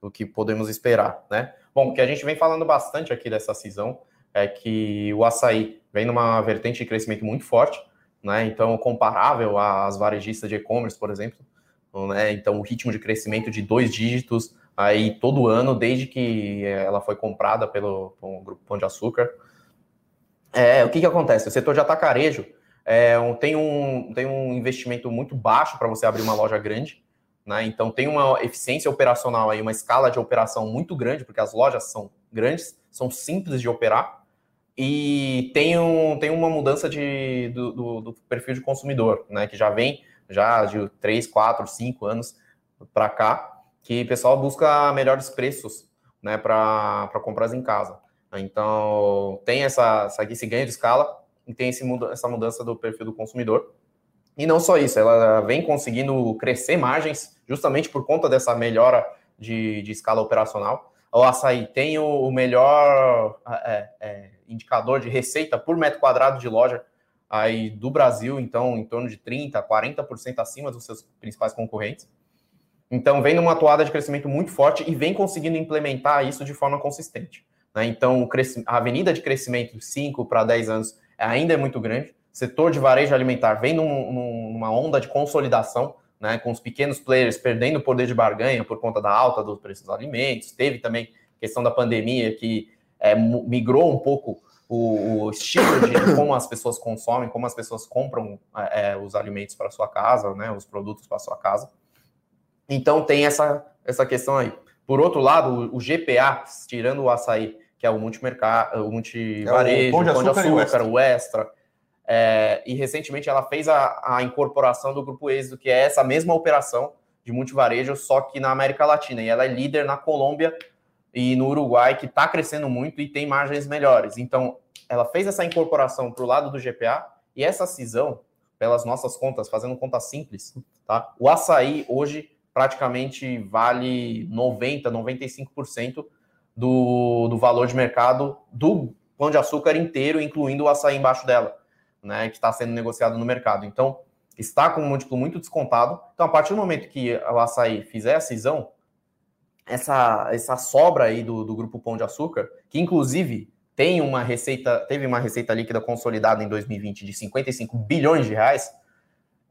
Speaker 1: O que podemos esperar, né? Bom, o que a gente vem falando bastante aqui dessa cisão é que o açaí vem numa vertente de crescimento muito forte, né? Então, comparável às varejistas de e-commerce, por exemplo, né? Então, o ritmo de crescimento de dois dígitos aí todo ano, desde que ela foi comprada pelo, pelo Grupo Pão de Açúcar. É, o que, que acontece? O setor de atacarejo é, tem, um, tem um investimento muito baixo para você abrir uma loja grande, né? Então tem uma eficiência operacional aí, uma escala de operação muito grande, porque as lojas são grandes, são simples de operar, e tem, um, tem uma mudança de, do, do, do, perfil de consumidor, né? Que já vem já de 3, 4, 5 anos para cá, que o pessoal busca melhores preços né, para compras em casa. Então, tem essa, esse ganho de escala e tem esse, essa mudança do perfil do consumidor. E não só isso, ela vem conseguindo crescer margens justamente por conta dessa melhora de, de escala operacional. O açaí tem o, melhor é, é, indicador de receita por metro quadrado de loja aí do Brasil, então em torno de 30%, 40% acima dos seus principais concorrentes. Então vem numa atuada de crescimento muito forte e vem conseguindo implementar isso de forma consistente. Né? Então a avenida de crescimento de 5 para 10 anos ainda é muito grande. O setor de varejo alimentar vem num, numa onda de consolidação, né, com os pequenos players perdendo poder de barganha por conta da alta dos preços dos alimentos. Teve também questão da pandemia que é, migrou um pouco o, o, estilo de como as pessoas consomem, como as pessoas compram é, é os alimentos para sua casa, né, os produtos para sua casa. Então tem essa, essa questão aí. Por outro lado, o, o GPA, tirando o açaí, que é o multimercado, o multivarejo, é o pão de açúcar, pão de açúcar o extra, o extra é, e recentemente ela fez a, a incorporação do Grupo Êxito, que é essa mesma operação de multivarejo, só que na América Latina. E ela é líder na Colômbia e no Uruguai, que está crescendo muito e tem margens melhores. Então, ela fez essa incorporação para o lado do GPA e essa cisão, pelas nossas contas, fazendo conta simples, tá? O açaí hoje praticamente vale 90, 95% do, do valor de mercado do pão de açúcar inteiro, incluindo o açaí embaixo dela, né? Que está sendo negociado no mercado. Então, está com um múltiplo muito descontado. Então, a partir do momento que o açaí fizer a cisão, essa, essa sobra aí do, do grupo Pão de Açúcar, que inclusive tem uma receita, teve uma receita líquida consolidada em 2020 de 55 bilhões de reais,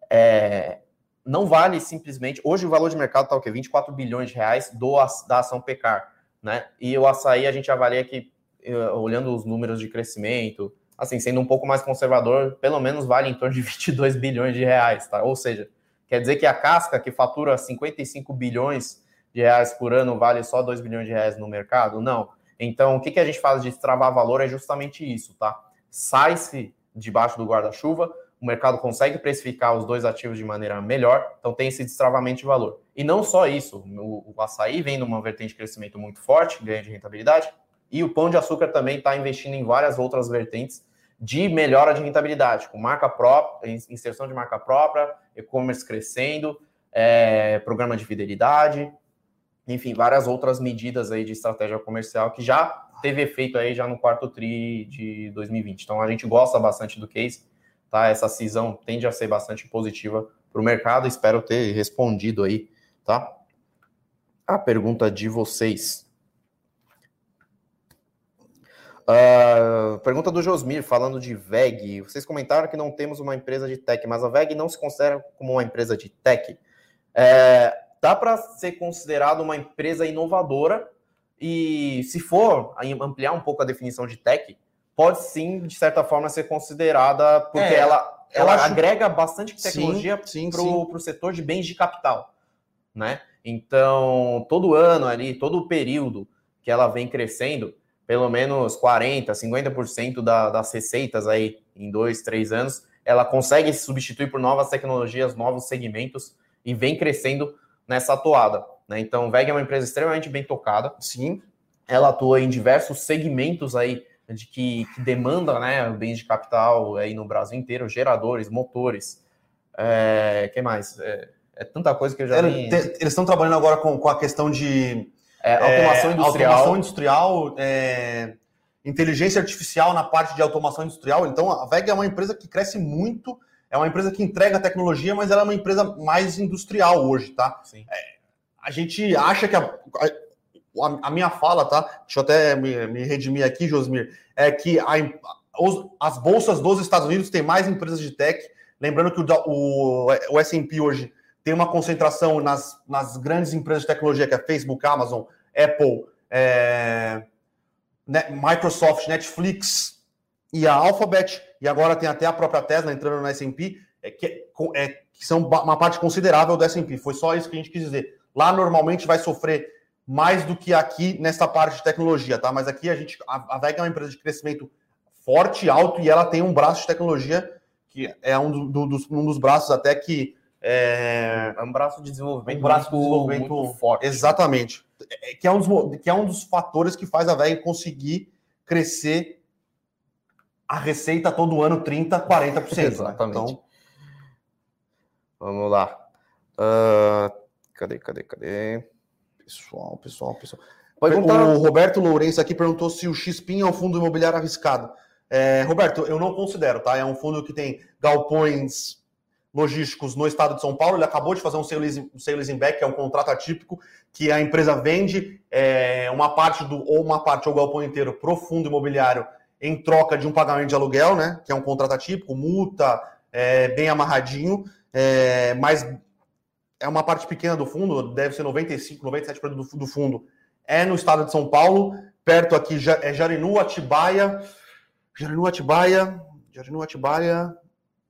Speaker 1: é, não vale simplesmente. Hoje o valor de mercado está o quê? 24 bilhões de reais do, da ação Pecar. Né? E o açaí a gente avalia que, eh, olhando os números de crescimento, assim, sendo um pouco mais conservador, pelo menos vale em torno de 22 bilhões de reais, tá? Ou seja, quer dizer que a casca que fatura 55 bilhões de reais por ano vale só 2 bilhões de reais no mercado? Não. Então, o que, que a gente faz de destravar valor é justamente isso, tá? Sai-se debaixo do guarda-chuva, o mercado consegue precificar os dois ativos de maneira melhor, então tem esse destravamento de valor. E não só isso, o, o açaí vem numa vertente de crescimento muito forte, ganha de rentabilidade, e o pão de açúcar também está investindo em várias outras vertentes de melhora de rentabilidade, com marca própria, inserção de marca própria, e-commerce crescendo, é, programa de fidelidade, enfim, várias outras medidas aí de estratégia comercial que já teve efeito aí já no quarto tri de 2020. Então a gente gosta bastante do case, tá? Essa cisão tende a ser bastante positiva para o mercado. Espero ter respondido aí, tá? A pergunta de vocês. Uh, pergunta do Josmir, falando de VEG. Vocês comentaram que não temos uma empresa de tech, mas a VEG não se considera como uma empresa de tech. É, dá para ser considerado uma empresa inovadora e se for ampliar um pouco a definição de tech, pode sim, de certa forma, ser considerada, porque é, ela, ela acho... agrega bastante tecnologia para o setor de bens de capital, né? Então, todo ano ali, todo o período que ela vem crescendo, pelo menos 40%, 50% da, das receitas aí em dois, três anos, ela consegue se substituir por novas tecnologias, novos segmentos e vem crescendo nessa atuada. Né? Então, VEG é uma empresa extremamente bem tocada. Sim. Ela atua em diversos segmentos aí de que, que demanda né, bens de capital aí no Brasil inteiro, geradores, motores. É, que mais? É, é tanta coisa que eu já vi.
Speaker 2: Eles estão trabalhando agora com, com a questão de
Speaker 1: é, automação é, industrial.
Speaker 2: Automação industrial, é, inteligência artificial na parte de automação industrial. Então, a VEG é uma empresa que cresce muito é uma empresa que entrega tecnologia, mas ela é uma empresa mais industrial hoje, tá? Sim. É, a gente acha que a, a, minha fala, tá? Deixa eu até me, me redimir aqui, Josmir, é que a, os, as bolsas dos Estados Unidos têm mais empresas de tech. Lembrando que o, o, o S&P hoje tem uma concentração nas, nas grandes empresas de tecnologia, que é Facebook, Amazon, Apple, é, Microsoft, Netflix e a Alphabet e agora tem até a própria Tesla entrando no S&P, é, que, é, que são uma parte considerável do S&P. Foi só isso que a gente quis dizer. Lá normalmente vai sofrer mais do que aqui nessa parte de tecnologia, tá? Mas aqui a gente a, a VEG é uma empresa de crescimento forte, alto e ela tem um braço de tecnologia que é um, do, dos, um dos braços até que
Speaker 1: é, é um braço de desenvolvimento,
Speaker 2: um braço de desenvolvimento muito forte. Exatamente. É, que, é um dos, que é um dos fatores que faz a VEG conseguir crescer a receita todo ano 30, 40%. Né? Exatamente. Né? Então...
Speaker 1: Vamos lá. Uh, cadê, cadê, cadê? Pessoal, pessoal, pessoal.
Speaker 2: O Roberto Lourenço aqui perguntou se o XPIN é um fundo imobiliário arriscado. É, Roberto, eu não considero, tá? É um fundo que tem galpões logísticos no estado de São Paulo. Ele acabou de fazer um sale leasing back, que é um contrato atípico, que a empresa vende é, uma parte do, ou uma parte ou o galpão inteiro para o fundo imobiliário em troca de um pagamento de aluguel, né? Que é um contrato atípico, multa, é, bem amarradinho, é, mas é uma parte pequena do fundo, deve ser 95, 97% do, do fundo. É no estado de São Paulo, perto aqui é Jarinu, Atibaia, Jarinu, Atibaia, Jarinu, Atibaia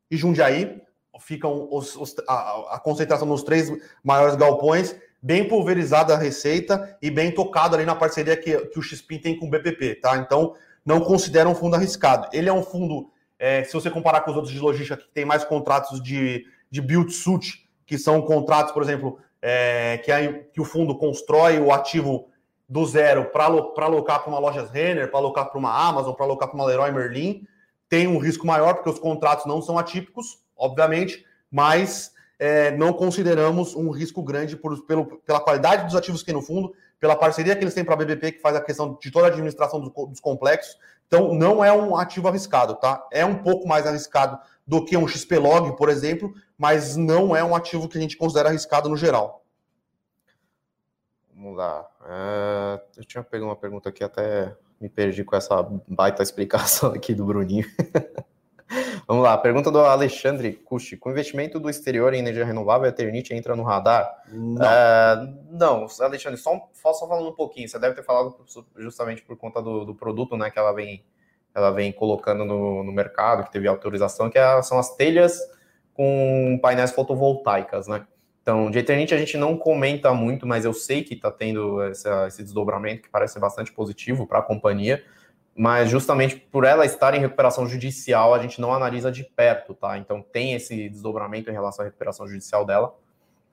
Speaker 2: e Jundiaí. Ficam os, os, a, a, concentração nos três maiores galpões, bem pulverizada a receita e bem tocado ali na parceria que, que o XP tem com o BPP, tá? Então, não considera um fundo arriscado. Ele é um fundo, é, se você comparar com os outros de logística, que tem mais contratos de, de build-suit, que são contratos, por exemplo, é, que, a, que o fundo constrói o ativo do zero para alocar para uma loja Renner, para alocar para uma Amazon, para alocar para uma Leroy Merlin, tem um risco maior, porque os contratos não são atípicos, obviamente, mas é, não consideramos um risco grande por, pelo, pela qualidade dos ativos que tem no fundo, pela parceria que eles têm para a BBP, que faz a questão de toda a administração dos, dos complexos. Então, não é um ativo arriscado, tá? É um pouco mais arriscado do que um XP-Log, por exemplo, mas não é um ativo que a gente considera arriscado no geral.
Speaker 1: Vamos lá. É, eu tinha pegado uma pergunta aqui, até me perdi com essa baita explicação aqui do Bruninho. Vamos lá, pergunta do Alexandre Custi. Com investimento do exterior em energia renovável, a Eternit entra no radar? Não, é, não Alexandre, só, só falando um pouquinho. Você deve ter falado justamente por conta do, do produto né, que ela vem, ela vem colocando no, no mercado, que teve autorização, que é, são as telhas com painéis fotovoltaicas, né? Então, de Eternite a gente não comenta muito, mas eu sei que está tendo essa, esse desdobramento que parece bastante positivo para a companhia, mas justamente por ela estar em recuperação judicial, a gente não analisa de perto, tá? Então tem esse desdobramento em relação à recuperação judicial dela,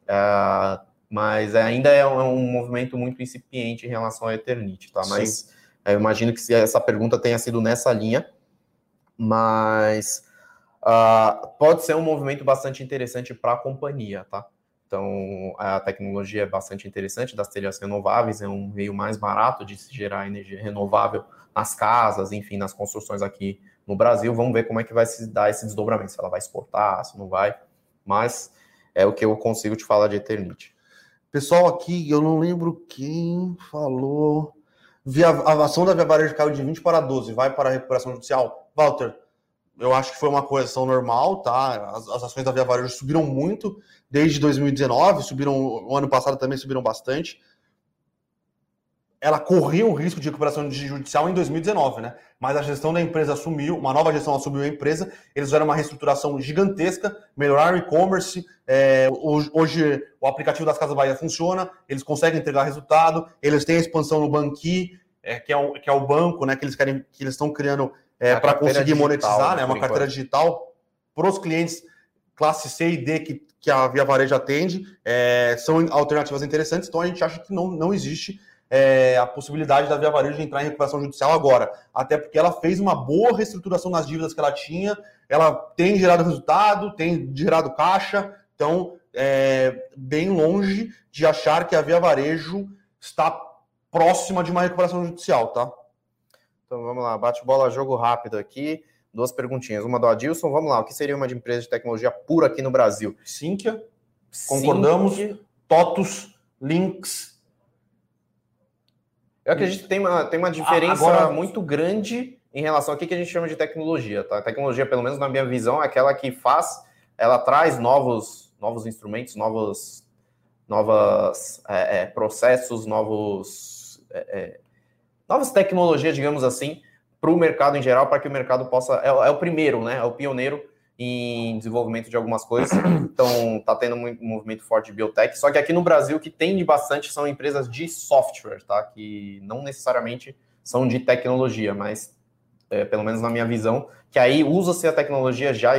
Speaker 1: uh, mas ainda é um, é um, movimento muito incipiente em relação à Eternite, tá? Mas eu imagino que essa pergunta tenha sido nessa linha, mas uh, pode ser um movimento bastante interessante para a companhia, tá? Então, a tecnologia é bastante interessante das telhas renováveis, é um meio mais barato de se gerar energia renovável nas casas, enfim, nas construções aqui no Brasil. Vamos ver como é que vai se dar esse desdobramento, se ela vai exportar, se não vai. Mas é o que eu consigo te falar de Eternite.
Speaker 2: Pessoal, aqui, eu não lembro quem falou. Via, a ação da Via Varejo caiu de 20 para 12, vai para a recuperação judicial. Walter, eu acho que foi uma correção normal, tá? As, as, ações da Via Varejo subiram muito desde 2019, subiram o ano passado também subiram bastante. Ela corria o risco de recuperação judicial em 2019, né? Mas a gestão da empresa assumiu, uma nova gestão assumiu a empresa, eles fizeram uma reestruturação gigantesca, melhoraram o e-commerce. É, hoje o aplicativo das Casas Bahia funciona, eles conseguem entregar resultado, eles têm a expansão no Banqui, é, que, é o, que é o banco, né? Que eles querem, que eles estão criando é, para conseguir digital, monetizar, né? Uma carteira digital para os clientes classe C e D que, que a Via Varejo atende, é, são alternativas interessantes, então a gente acha que não, não existe é, a possibilidade da Via Varejo de entrar em recuperação judicial agora, até porque ela fez uma boa reestruturação nas dívidas que ela tinha, ela tem gerado resultado, tem gerado caixa, então é bem longe de achar que a Via Varejo está próxima de uma recuperação judicial, tá?
Speaker 1: Então vamos lá, bate bola, jogo rápido aqui. Duas perguntinhas. Uma do Adilson, vamos lá. O que seria uma de empresa de tecnologia pura aqui no Brasil?
Speaker 2: Sinqia, concordamos. Sinqia. Totus, Links.
Speaker 1: Eu acredito que tem uma, tem uma diferença Agora... muito grande em relação ao que a gente chama de tecnologia. Tá? A tecnologia, pelo menos na minha visão, é aquela que faz, ela traz novos, novos instrumentos, novos, novos é, é, processos, novos é, é novas tecnologias, digamos assim, para o mercado em geral, para que o mercado possa. É, é, o primeiro, né? É o pioneiro em desenvolvimento de algumas coisas. Então, está tendo um movimento forte de biotech. Só que aqui no Brasil, o que tem de bastante são empresas de software, tá? Que não necessariamente são de tecnologia, mas é, pelo menos na minha visão, que aí usa-se a tecnologia já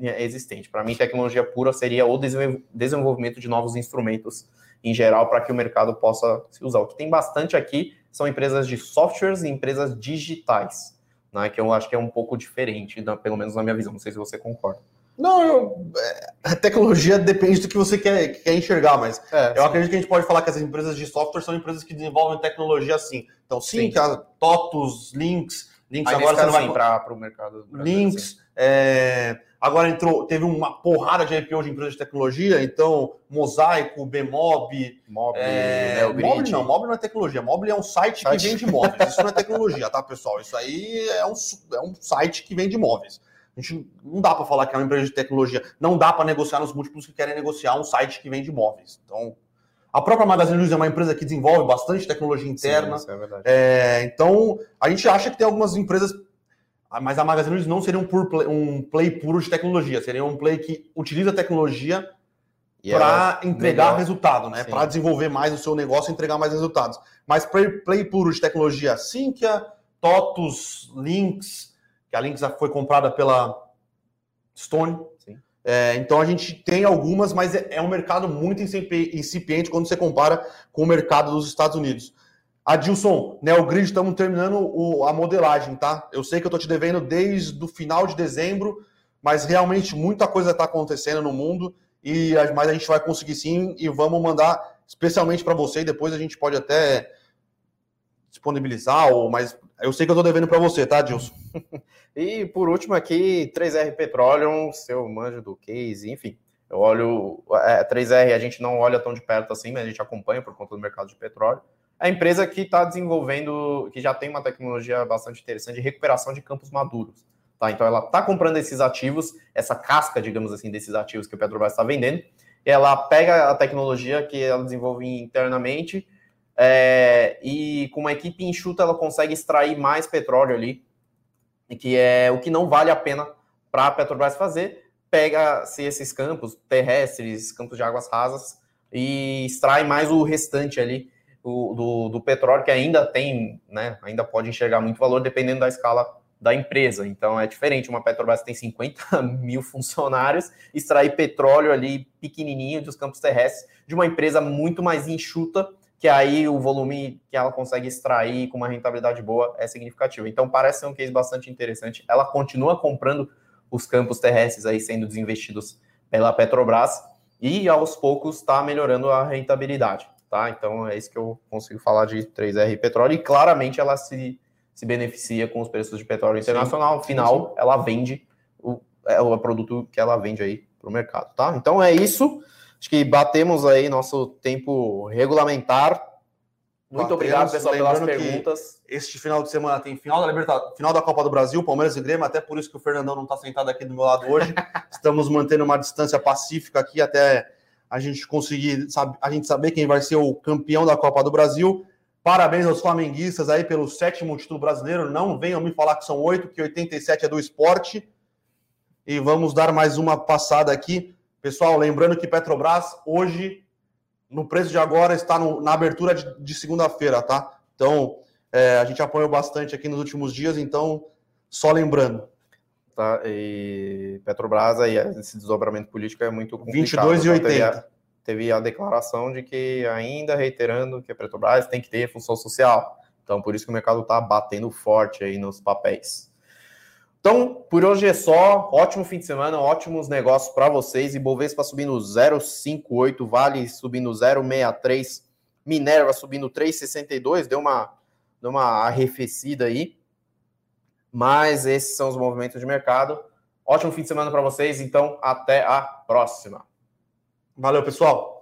Speaker 1: existente. Para mim, tecnologia pura seria o desenvolvimento de novos instrumentos em geral para que o mercado possa se usar. O que tem bastante aqui são empresas de softwares e empresas digitais, né, que eu acho que é um pouco diferente, pelo menos na minha visão. Não sei se você concorda.
Speaker 2: Não, eu, é, a tecnologia depende do que você quer, quer enxergar, mas é, eu sim. acredito que a gente pode falar que as empresas de software são empresas que desenvolvem tecnologia assim. Então, sim, sim. que a TOTUS, Links, Links agora você não vai para o mercado. Links. É... Agora entrou, teve uma porrada de IPO de empresas de tecnologia, então Mosaico, Bmob, Mob, é... Mob não, Mob não é tecnologia, Mob é um site, site. que vende imóveis. Isso não é tecnologia, tá, pessoal? Isso aí é um, é um site que vende imóveis. A gente não dá para falar que é uma empresa de tecnologia, não dá para negociar nos múltiplos que querem negociar um site que vende imóveis. Então, a própria Magazine Luiza é uma empresa que desenvolve bastante tecnologia interna. Sim, isso é verdade. É, então, a gente acha que tem algumas empresas, mas a Magazine Luiza não seria um, play, um play puro de tecnologia, seria um play que utiliza tecnologia para entregar melhor. resultado, né? Para desenvolver mais o seu negócio e entregar mais resultados. Mas play, play puro de tecnologia, Sinqia, TOTUS, Links, que a Links foi comprada pela Stone, é, então a gente tem algumas, mas é, é, um mercado muito incipiente quando você compara com o mercado dos Estados Unidos. Adilson, Neogrid, estamos terminando o, a modelagem, tá? Eu sei que eu estou te devendo desde o final de dezembro, mas realmente muita coisa está acontecendo no mundo, e mas a gente vai conseguir sim e vamos mandar especialmente para você, e depois a gente pode até disponibilizar, ou, mas eu sei que eu estou devendo para você, tá, Adilson?
Speaker 1: E por último aqui, 3R Petroleum, seu manjo do case, enfim. Eu olho, é, 3R a gente não olha tão de perto assim, mas a gente acompanha por conta do mercado de petróleo. A empresa que está desenvolvendo, que já tem uma tecnologia bastante interessante de recuperação de campos maduros. Tá? Então ela está comprando esses ativos, essa casca, digamos assim, desses ativos que o Petrobras está vendendo, e ela pega a tecnologia que ela desenvolve internamente é, e com uma equipe enxuta ela consegue extrair mais petróleo ali que é o que não vale a pena para a Petrobras fazer, pega-se esses campos terrestres, campos de águas rasas, e extrai mais o restante ali do, do petróleo, que ainda tem, né, ainda pode enxergar muito valor, dependendo da escala da empresa. Então é diferente, uma Petrobras tem 50 mil funcionários, extrair petróleo ali pequenininho dos campos terrestres de uma empresa muito mais enxuta, que aí o volume que ela consegue extrair com uma rentabilidade boa é significativo. Então parece ser um case bastante interessante. Ela continua comprando os campos terrestres aí sendo desinvestidos pela Petrobras e aos poucos está melhorando a rentabilidade, tá? Então é isso que eu consigo falar de 3R Petróleo e claramente ela se, se beneficia com os preços de petróleo internacional. Afinal, ela vende o, é o produto que ela vende aí para o mercado, tá? Então é isso. Acho que batemos aí nosso tempo regulamentar. Muito batemos, obrigado, pessoal, pelas perguntas.
Speaker 2: Este final de semana tem final da Libertadores, final da Copa do Brasil, Palmeiras e Grêmio, até por isso que o Fernandão não está sentado aqui do meu lado hoje. Estamos mantendo uma distância pacífica aqui até a gente conseguir a gente saber quem vai ser o campeão da Copa do Brasil. Parabéns aos flamenguistas aí pelo sétimo título brasileiro. Não venham me falar que são oito, que 87 é do esporte. E vamos dar mais uma passada aqui Pessoal, lembrando que Petrobras hoje, no preço de agora, está no, na abertura de, de segunda-feira, tá? Então, é, a gente apoiou bastante aqui nos últimos dias, então, só lembrando.
Speaker 1: Tá, e Petrobras, aí, esse desdobramento político é muito
Speaker 2: complicado. 22,80. Então,
Speaker 1: teve, a, teve a declaração de que, ainda reiterando que a Petrobras tem que ter função social. Então, por isso que o mercado está batendo forte aí nos papéis. Então, por hoje é só. Ótimo fim de semana, ótimos negócios para vocês. Ibovespa subindo 0,58, Vale subindo 0,63, Minerva subindo 3,62, deu uma, deu uma arrefecida aí. Mas esses são os movimentos de mercado. Ótimo fim de semana para vocês, então até a próxima.
Speaker 2: Valeu, pessoal.